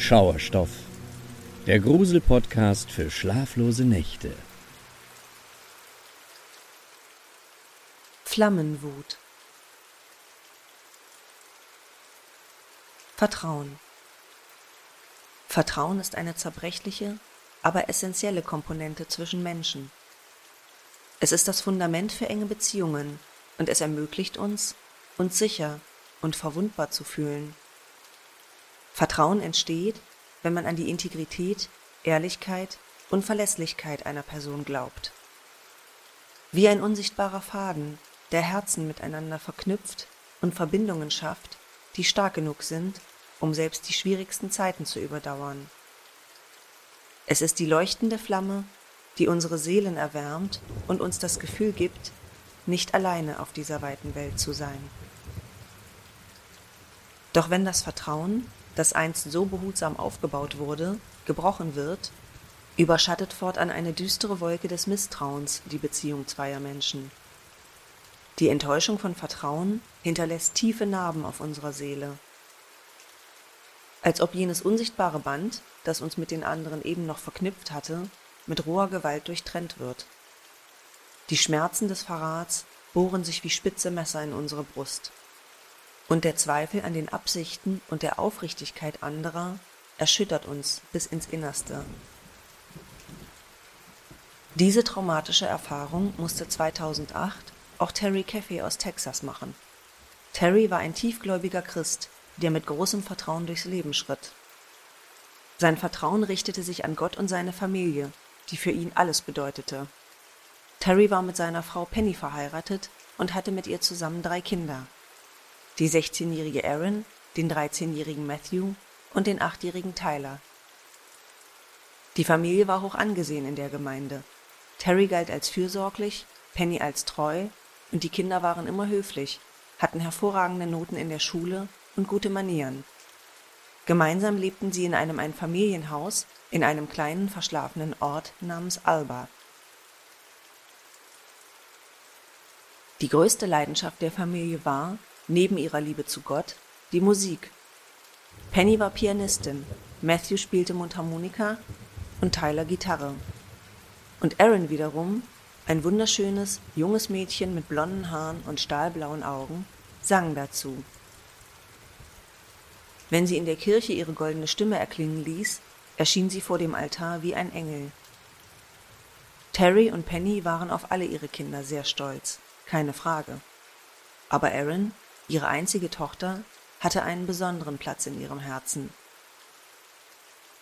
Schauerstoff, der Grusel-Podcast für schlaflose Nächte. Flammenwut. Vertrauen. Vertrauen ist eine zerbrechliche, aber essentielle Komponente zwischen Menschen. Es ist das Fundament für enge Beziehungen und es ermöglicht uns, uns sicher und verwundbar zu fühlen. Vertrauen entsteht, wenn man an die Integrität, Ehrlichkeit und Verlässlichkeit einer Person glaubt. Wie ein unsichtbarer Faden, der Herzen miteinander verknüpft und Verbindungen schafft, die stark genug sind, um selbst die schwierigsten Zeiten zu überdauern. Es ist die leuchtende Flamme, die unsere Seelen erwärmt und uns das Gefühl gibt, nicht alleine auf dieser weiten Welt zu sein. Doch wenn das Vertrauen, das einst so behutsam aufgebaut wurde, gebrochen wird, überschattet fortan eine düstere Wolke des Misstrauens die Beziehung zweier Menschen. Die Enttäuschung von Vertrauen hinterlässt tiefe Narben auf unserer Seele. Als ob jenes unsichtbare Band, das uns mit den anderen eben noch verknüpft hatte, mit roher Gewalt durchtrennt wird. Die Schmerzen des Verrats bohren sich wie spitze Messer in unsere Brust und der Zweifel an den Absichten und der Aufrichtigkeit anderer erschüttert uns bis ins Innerste. Diese traumatische Erfahrung musste 2008 auch Terry Caffey aus Texas machen. Terry war ein tiefgläubiger Christ, der mit großem Vertrauen durchs Leben schritt. Sein Vertrauen richtete sich an Gott und seine Familie, die für ihn alles bedeutete. Terry war mit seiner Frau Penny verheiratet und hatte mit ihr zusammen drei Kinder die 16-jährige Erin, den 13-jährigen Matthew und den 8-jährigen Tyler. Die Familie war hoch angesehen in der Gemeinde. Terry galt als fürsorglich, Penny als treu und die Kinder waren immer höflich, hatten hervorragende Noten in der Schule und gute Manieren. Gemeinsam lebten sie in einem Einfamilienhaus in einem kleinen verschlafenen Ort namens Alba. Die größte Leidenschaft der Familie war, neben ihrer Liebe zu Gott, die Musik. Penny war Pianistin, Matthew spielte Mundharmonika und Tyler Gitarre. Und Aaron wiederum, ein wunderschönes, junges Mädchen mit blonden Haaren und stahlblauen Augen, sang dazu. Wenn sie in der Kirche ihre goldene Stimme erklingen ließ, erschien sie vor dem Altar wie ein Engel. Terry und Penny waren auf alle ihre Kinder sehr stolz, keine Frage. Aber Aaron Ihre einzige Tochter hatte einen besonderen Platz in ihrem Herzen.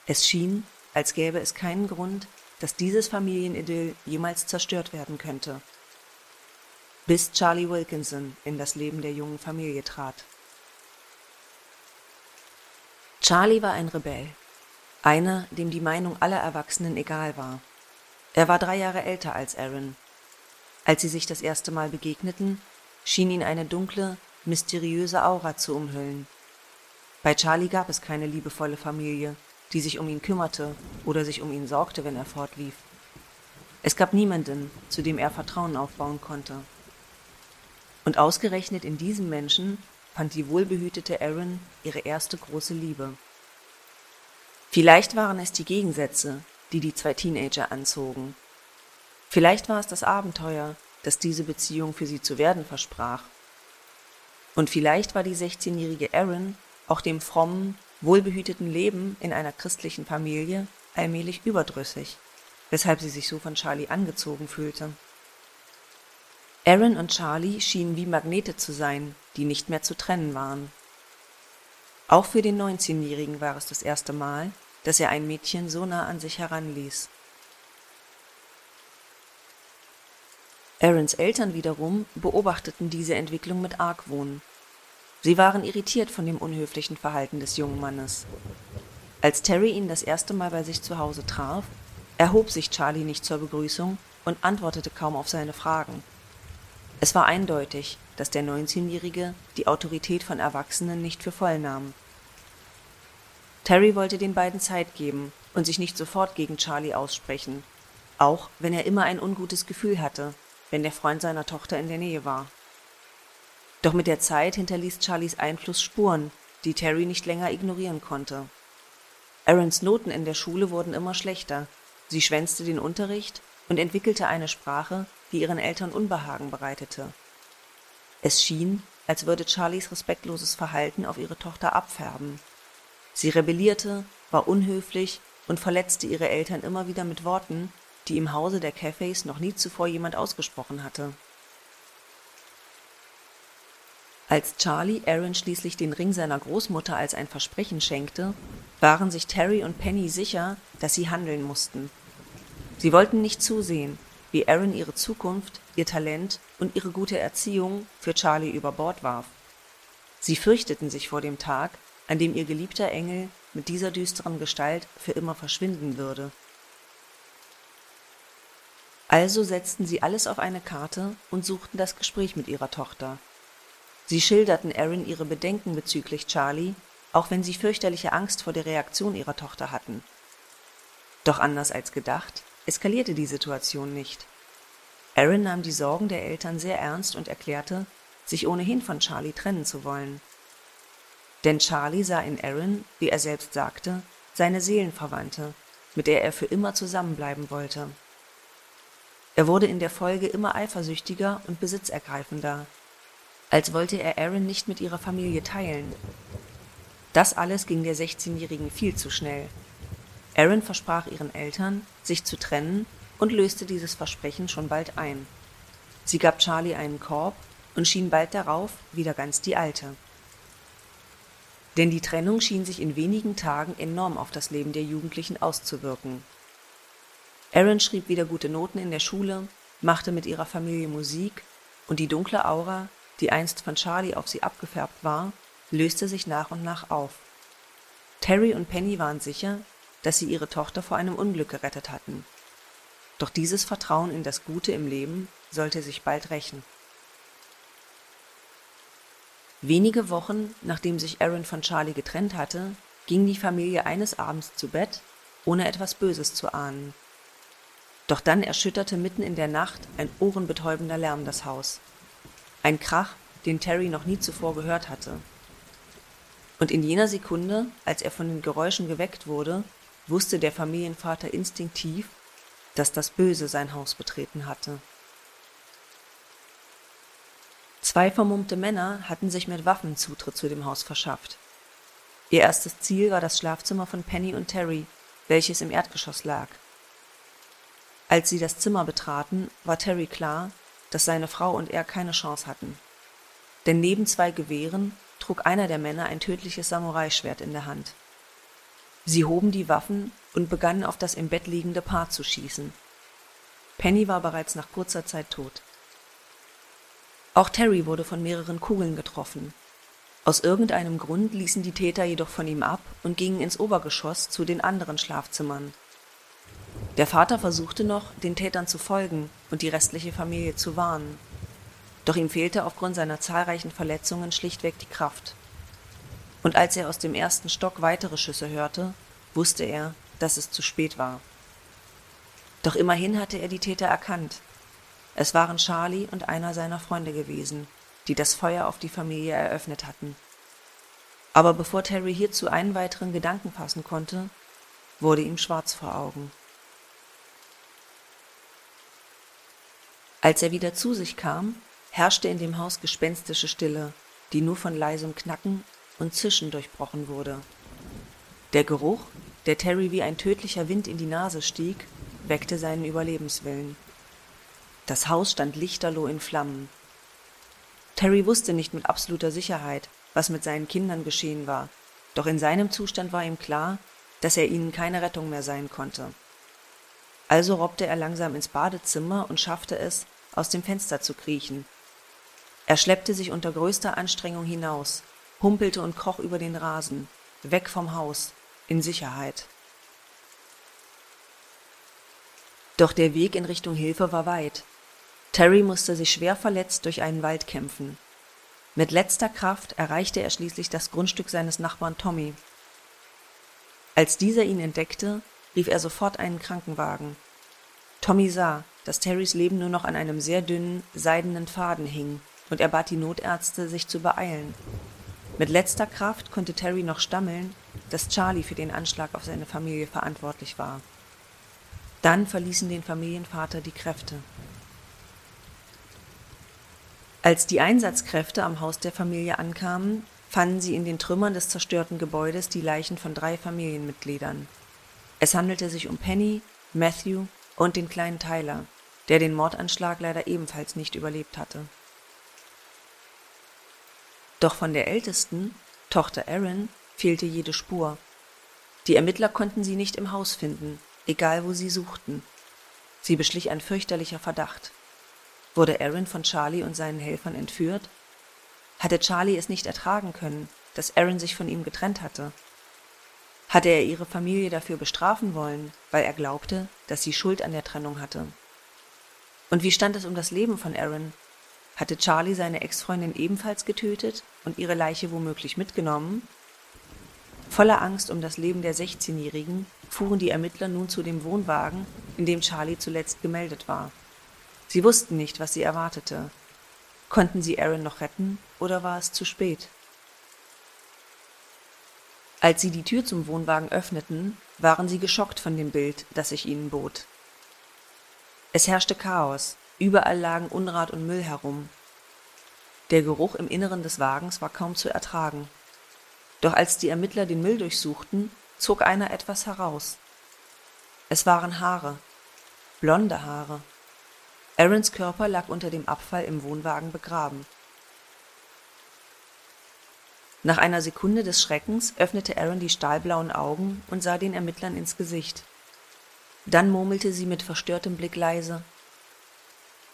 Es schien, als gäbe es keinen Grund, dass dieses Familienidyll jemals zerstört werden könnte. Bis Charlie Wilkinson in das Leben der jungen Familie trat. Charlie war ein Rebell, einer, dem die Meinung aller Erwachsenen egal war. Er war drei Jahre älter als Aaron. Als sie sich das erste Mal begegneten, schien ihn eine dunkle, mysteriöse Aura zu umhüllen. Bei Charlie gab es keine liebevolle Familie, die sich um ihn kümmerte oder sich um ihn sorgte, wenn er fortlief. Es gab niemanden, zu dem er Vertrauen aufbauen konnte. Und ausgerechnet in diesem Menschen fand die wohlbehütete Erin ihre erste große Liebe. Vielleicht waren es die Gegensätze, die die zwei Teenager anzogen. Vielleicht war es das Abenteuer, das diese Beziehung für sie zu werden versprach. Und vielleicht war die 16-jährige Erin auch dem frommen, wohlbehüteten Leben in einer christlichen Familie allmählich überdrüssig, weshalb sie sich so von Charlie angezogen fühlte. Erin und Charlie schienen wie Magnete zu sein, die nicht mehr zu trennen waren. Auch für den 19-Jährigen war es das erste Mal, dass er ein Mädchen so nah an sich heranließ. Aarons Eltern wiederum beobachteten diese Entwicklung mit Argwohn. Sie waren irritiert von dem unhöflichen Verhalten des jungen Mannes. Als Terry ihn das erste Mal bei sich zu Hause traf, erhob sich Charlie nicht zur Begrüßung und antwortete kaum auf seine Fragen. Es war eindeutig, dass der 19-Jährige die Autorität von Erwachsenen nicht für voll nahm. Terry wollte den beiden Zeit geben und sich nicht sofort gegen Charlie aussprechen, auch wenn er immer ein ungutes Gefühl hatte, wenn der Freund seiner Tochter in der Nähe war. Doch mit der Zeit hinterließ Charlies Einfluss Spuren, die Terry nicht länger ignorieren konnte. Aarons Noten in der Schule wurden immer schlechter. Sie schwänzte den Unterricht und entwickelte eine Sprache, die ihren Eltern Unbehagen bereitete. Es schien, als würde Charlies respektloses Verhalten auf ihre Tochter abfärben. Sie rebellierte, war unhöflich und verletzte ihre Eltern immer wieder mit Worten, die im Hause der Cafés noch nie zuvor jemand ausgesprochen hatte. Als Charlie Aaron schließlich den Ring seiner Großmutter als ein Versprechen schenkte, waren sich Terry und Penny sicher, dass sie handeln mussten. Sie wollten nicht zusehen, wie Aaron ihre Zukunft, ihr Talent und ihre gute Erziehung für Charlie über Bord warf. Sie fürchteten sich vor dem Tag, an dem ihr geliebter Engel mit dieser düsteren Gestalt für immer verschwinden würde. Also setzten sie alles auf eine Karte und suchten das Gespräch mit ihrer Tochter. Sie schilderten Erin ihre Bedenken bezüglich Charlie, auch wenn sie fürchterliche Angst vor der Reaktion ihrer Tochter hatten. Doch anders als gedacht, eskalierte die Situation nicht. Erin nahm die Sorgen der Eltern sehr ernst und erklärte, sich ohnehin von Charlie trennen zu wollen. Denn Charlie sah in Erin, wie er selbst sagte, seine Seelenverwandte, mit der er für immer zusammenbleiben wollte. Er wurde in der Folge immer eifersüchtiger und besitzergreifender, als wollte er Aaron nicht mit ihrer Familie teilen. Das alles ging der 16-Jährigen viel zu schnell. Aaron versprach ihren Eltern, sich zu trennen und löste dieses Versprechen schon bald ein. Sie gab Charlie einen Korb und schien bald darauf wieder ganz die Alte. Denn die Trennung schien sich in wenigen Tagen enorm auf das Leben der Jugendlichen auszuwirken. Aaron schrieb wieder gute Noten in der Schule, machte mit ihrer Familie Musik und die dunkle Aura, die einst von Charlie auf sie abgefärbt war, löste sich nach und nach auf. Terry und Penny waren sicher, dass sie ihre Tochter vor einem Unglück gerettet hatten. Doch dieses Vertrauen in das Gute im Leben sollte sich bald rächen. Wenige Wochen nachdem sich Aaron von Charlie getrennt hatte, ging die Familie eines Abends zu Bett, ohne etwas Böses zu ahnen. Doch dann erschütterte mitten in der Nacht ein ohrenbetäubender Lärm das Haus. Ein Krach, den Terry noch nie zuvor gehört hatte. Und in jener Sekunde, als er von den Geräuschen geweckt wurde, wusste der Familienvater instinktiv, dass das Böse sein Haus betreten hatte. Zwei vermummte Männer hatten sich mit Waffen Zutritt zu dem Haus verschafft. Ihr erstes Ziel war das Schlafzimmer von Penny und Terry, welches im Erdgeschoss lag. Als sie das Zimmer betraten, war Terry klar, dass seine Frau und er keine Chance hatten. Denn neben zwei Gewehren trug einer der Männer ein tödliches Samurai-Schwert in der Hand. Sie hoben die Waffen und begannen auf das im Bett liegende Paar zu schießen. Penny war bereits nach kurzer Zeit tot. Auch Terry wurde von mehreren Kugeln getroffen. Aus irgendeinem Grund ließen die Täter jedoch von ihm ab und gingen ins Obergeschoss zu den anderen Schlafzimmern. Der Vater versuchte noch, den Tätern zu folgen und die restliche Familie zu warnen. Doch ihm fehlte aufgrund seiner zahlreichen Verletzungen schlichtweg die Kraft. Und als er aus dem ersten Stock weitere Schüsse hörte, wusste er, dass es zu spät war. Doch immerhin hatte er die Täter erkannt. Es waren Charlie und einer seiner Freunde gewesen, die das Feuer auf die Familie eröffnet hatten. Aber bevor Terry hierzu einen weiteren Gedanken fassen konnte, wurde ihm schwarz vor Augen. Als er wieder zu sich kam, herrschte in dem Haus gespenstische Stille, die nur von leisem Knacken und Zischen durchbrochen wurde. Der Geruch, der Terry wie ein tödlicher Wind in die Nase stieg, weckte seinen Überlebenswillen. Das Haus stand lichterloh in Flammen. Terry wusste nicht mit absoluter Sicherheit, was mit seinen Kindern geschehen war, doch in seinem Zustand war ihm klar, dass er ihnen keine Rettung mehr sein konnte. Also robbte er langsam ins Badezimmer und schaffte es, aus dem Fenster zu kriechen. Er schleppte sich unter größter Anstrengung hinaus, humpelte und kroch über den Rasen, weg vom Haus, in Sicherheit. Doch der Weg in Richtung Hilfe war weit. Terry musste sich schwer verletzt durch einen Wald kämpfen. Mit letzter Kraft erreichte er schließlich das Grundstück seines Nachbarn Tommy. Als dieser ihn entdeckte, rief er sofort einen Krankenwagen. Tommy sah, dass Terrys Leben nur noch an einem sehr dünnen, seidenen Faden hing, und er bat die Notärzte, sich zu beeilen. Mit letzter Kraft konnte Terry noch stammeln, dass Charlie für den Anschlag auf seine Familie verantwortlich war. Dann verließen den Familienvater die Kräfte. Als die Einsatzkräfte am Haus der Familie ankamen, fanden sie in den Trümmern des zerstörten Gebäudes die Leichen von drei Familienmitgliedern. Es handelte sich um Penny, Matthew und den kleinen Tyler, der den Mordanschlag leider ebenfalls nicht überlebt hatte. Doch von der ältesten, Tochter Erin, fehlte jede Spur. Die Ermittler konnten sie nicht im Haus finden, egal wo sie suchten. Sie beschlich ein fürchterlicher Verdacht. Wurde Aaron von Charlie und seinen Helfern entführt? Hatte Charlie es nicht ertragen können, dass Aaron sich von ihm getrennt hatte? Hatte er ihre Familie dafür bestrafen wollen, weil er glaubte, dass sie Schuld an der Trennung hatte? Und wie stand es um das Leben von Aaron? Hatte Charlie seine Ex-Freundin ebenfalls getötet und ihre Leiche womöglich mitgenommen? Voller Angst um das Leben der 16-Jährigen fuhren die Ermittler nun zu dem Wohnwagen, in dem Charlie zuletzt gemeldet war. Sie wussten nicht, was sie erwartete. Konnten sie Aaron noch retten oder war es zu spät? Als sie die Tür zum Wohnwagen öffneten, waren sie geschockt von dem Bild, das sich ihnen bot. Es herrschte Chaos, überall lagen Unrat und Müll herum. Der Geruch im Inneren des Wagens war kaum zu ertragen. Doch als die Ermittler den Müll durchsuchten, zog einer etwas heraus. Es waren Haare, blonde Haare. Aarons Körper lag unter dem Abfall im Wohnwagen begraben. Nach einer Sekunde des Schreckens öffnete Aaron die stahlblauen Augen und sah den Ermittlern ins Gesicht. Dann murmelte sie mit verstörtem Blick leise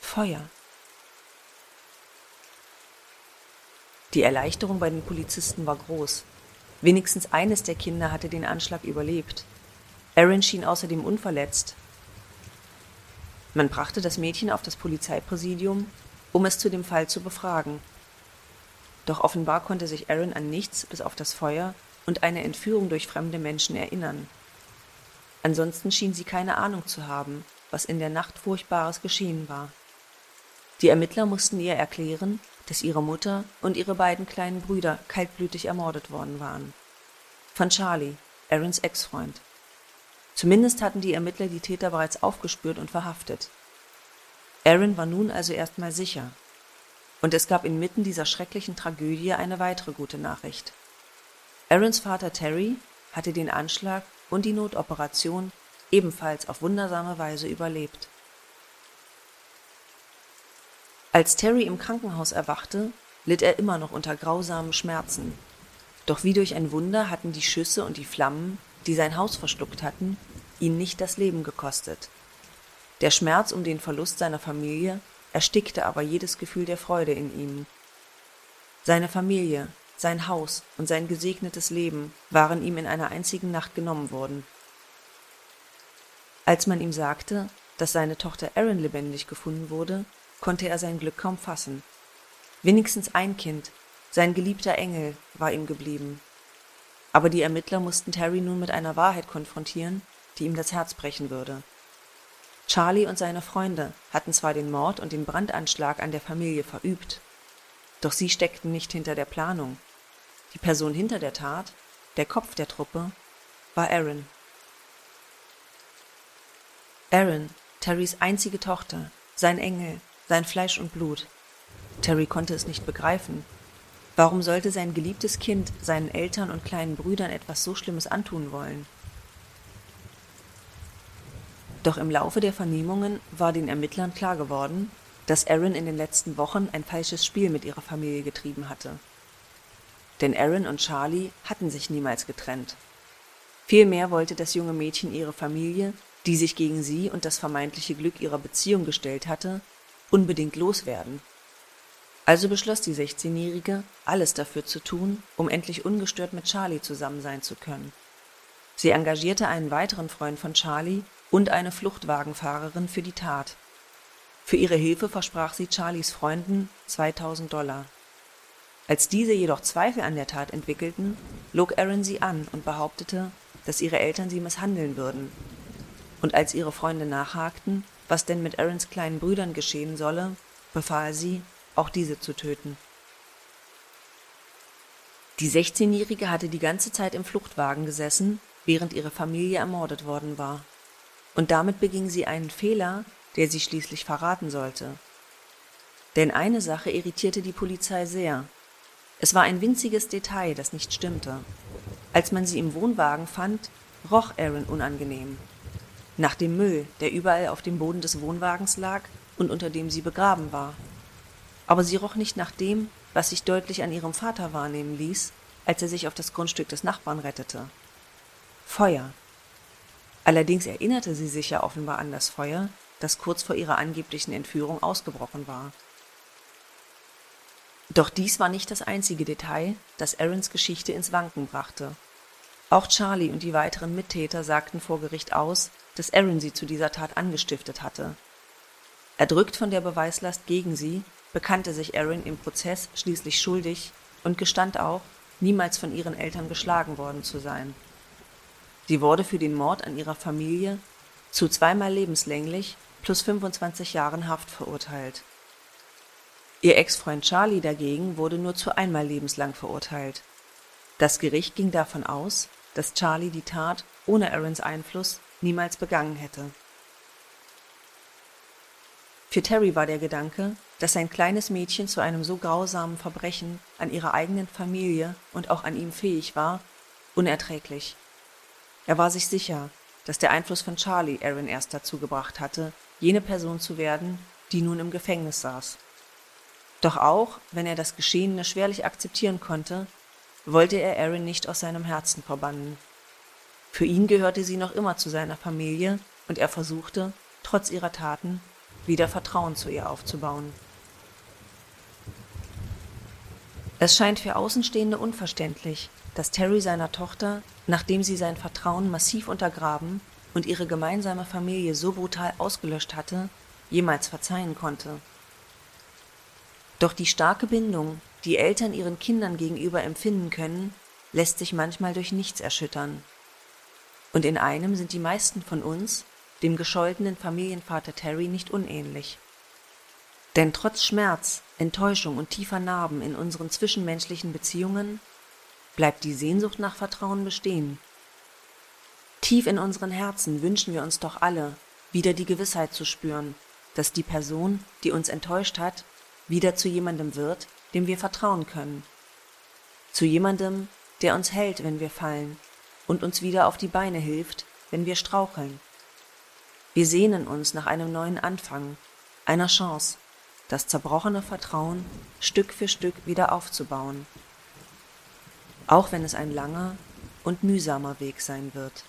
Feuer. Die Erleichterung bei den Polizisten war groß. Wenigstens eines der Kinder hatte den Anschlag überlebt. Aaron schien außerdem unverletzt, man brachte das Mädchen auf das Polizeipräsidium, um es zu dem Fall zu befragen. Doch offenbar konnte sich Aaron an nichts bis auf das Feuer und eine Entführung durch fremde Menschen erinnern. Ansonsten schien sie keine Ahnung zu haben, was in der Nacht Furchtbares geschehen war. Die Ermittler mussten ihr erklären, dass ihre Mutter und ihre beiden kleinen Brüder kaltblütig ermordet worden waren. Von Charlie, Aarons Ex-Freund. Zumindest hatten die Ermittler die Täter bereits aufgespürt und verhaftet. Aaron war nun also erstmal sicher. Und es gab inmitten dieser schrecklichen Tragödie eine weitere gute Nachricht. Aarons Vater Terry hatte den Anschlag und die Notoperation ebenfalls auf wundersame Weise überlebt. Als Terry im Krankenhaus erwachte, litt er immer noch unter grausamen Schmerzen. Doch wie durch ein Wunder hatten die Schüsse und die Flammen die sein Haus verschluckt hatten, ihn nicht das Leben gekostet. Der Schmerz um den Verlust seiner Familie erstickte aber jedes Gefühl der Freude in ihm. Seine Familie, sein Haus und sein gesegnetes Leben waren ihm in einer einzigen Nacht genommen worden. Als man ihm sagte, dass seine Tochter Erin lebendig gefunden wurde, konnte er sein Glück kaum fassen. Wenigstens ein Kind, sein geliebter Engel, war ihm geblieben. Aber die Ermittler mussten Terry nun mit einer Wahrheit konfrontieren, die ihm das Herz brechen würde. Charlie und seine Freunde hatten zwar den Mord und den Brandanschlag an der Familie verübt, doch sie steckten nicht hinter der Planung. Die Person hinter der Tat, der Kopf der Truppe, war Aaron. Aaron, Terrys einzige Tochter, sein Engel, sein Fleisch und Blut. Terry konnte es nicht begreifen, Warum sollte sein geliebtes Kind seinen Eltern und kleinen Brüdern etwas so Schlimmes antun wollen? Doch im Laufe der Vernehmungen war den Ermittlern klar geworden, dass Aaron in den letzten Wochen ein falsches Spiel mit ihrer Familie getrieben hatte. Denn Aaron und Charlie hatten sich niemals getrennt. Vielmehr wollte das junge Mädchen ihre Familie, die sich gegen sie und das vermeintliche Glück ihrer Beziehung gestellt hatte, unbedingt loswerden. Also beschloss die 16-Jährige, alles dafür zu tun, um endlich ungestört mit Charlie zusammen sein zu können. Sie engagierte einen weiteren Freund von Charlie und eine Fluchtwagenfahrerin für die Tat. Für ihre Hilfe versprach sie Charlies Freunden 2000 Dollar. Als diese jedoch Zweifel an der Tat entwickelten, log Aaron sie an und behauptete, dass ihre Eltern sie misshandeln würden. Und als ihre Freunde nachhakten, was denn mit Aarons kleinen Brüdern geschehen solle, befahl sie, auch diese zu töten. Die 16-Jährige hatte die ganze Zeit im Fluchtwagen gesessen, während ihre Familie ermordet worden war. Und damit beging sie einen Fehler, der sie schließlich verraten sollte. Denn eine Sache irritierte die Polizei sehr. Es war ein winziges Detail, das nicht stimmte. Als man sie im Wohnwagen fand, roch Aaron unangenehm. Nach dem Müll, der überall auf dem Boden des Wohnwagens lag und unter dem sie begraben war. Aber sie roch nicht nach dem, was sich deutlich an ihrem Vater wahrnehmen ließ, als er sich auf das Grundstück des Nachbarn rettete. Feuer. Allerdings erinnerte sie sich ja offenbar an das Feuer, das kurz vor ihrer angeblichen Entführung ausgebrochen war. Doch dies war nicht das einzige Detail, das Aarons Geschichte ins Wanken brachte. Auch Charlie und die weiteren Mittäter sagten vor Gericht aus, dass Aaron sie zu dieser Tat angestiftet hatte. Erdrückt von der Beweislast gegen sie, bekannte sich Aaron im Prozess schließlich schuldig und gestand auch, niemals von ihren Eltern geschlagen worden zu sein. Sie wurde für den Mord an ihrer Familie zu zweimal lebenslänglich plus 25 Jahren Haft verurteilt. Ihr Ex-Freund Charlie dagegen wurde nur zu einmal lebenslang verurteilt. Das Gericht ging davon aus, dass Charlie die Tat ohne Aarons Einfluss niemals begangen hätte. Für Terry war der Gedanke, dass sein kleines Mädchen zu einem so grausamen Verbrechen an ihrer eigenen Familie und auch an ihm fähig war, unerträglich. Er war sich sicher, dass der Einfluss von Charlie Aaron erst dazu gebracht hatte, jene Person zu werden, die nun im Gefängnis saß. Doch auch, wenn er das Geschehene schwerlich akzeptieren konnte, wollte er Aaron nicht aus seinem Herzen verbannen. Für ihn gehörte sie noch immer zu seiner Familie und er versuchte, trotz ihrer Taten, wieder Vertrauen zu ihr aufzubauen. Es scheint für Außenstehende unverständlich, dass Terry seiner Tochter, nachdem sie sein Vertrauen massiv untergraben und ihre gemeinsame Familie so brutal ausgelöscht hatte, jemals verzeihen konnte. Doch die starke Bindung, die Eltern ihren Kindern gegenüber empfinden können, lässt sich manchmal durch nichts erschüttern. Und in einem sind die meisten von uns, dem gescholtenen Familienvater Terry, nicht unähnlich. Denn trotz Schmerz, Enttäuschung und tiefer Narben in unseren zwischenmenschlichen Beziehungen bleibt die Sehnsucht nach Vertrauen bestehen. Tief in unseren Herzen wünschen wir uns doch alle, wieder die Gewissheit zu spüren, dass die Person, die uns enttäuscht hat, wieder zu jemandem wird, dem wir vertrauen können. Zu jemandem, der uns hält, wenn wir fallen und uns wieder auf die Beine hilft, wenn wir straucheln. Wir sehnen uns nach einem neuen Anfang, einer Chance, das zerbrochene Vertrauen Stück für Stück wieder aufzubauen, auch wenn es ein langer und mühsamer Weg sein wird.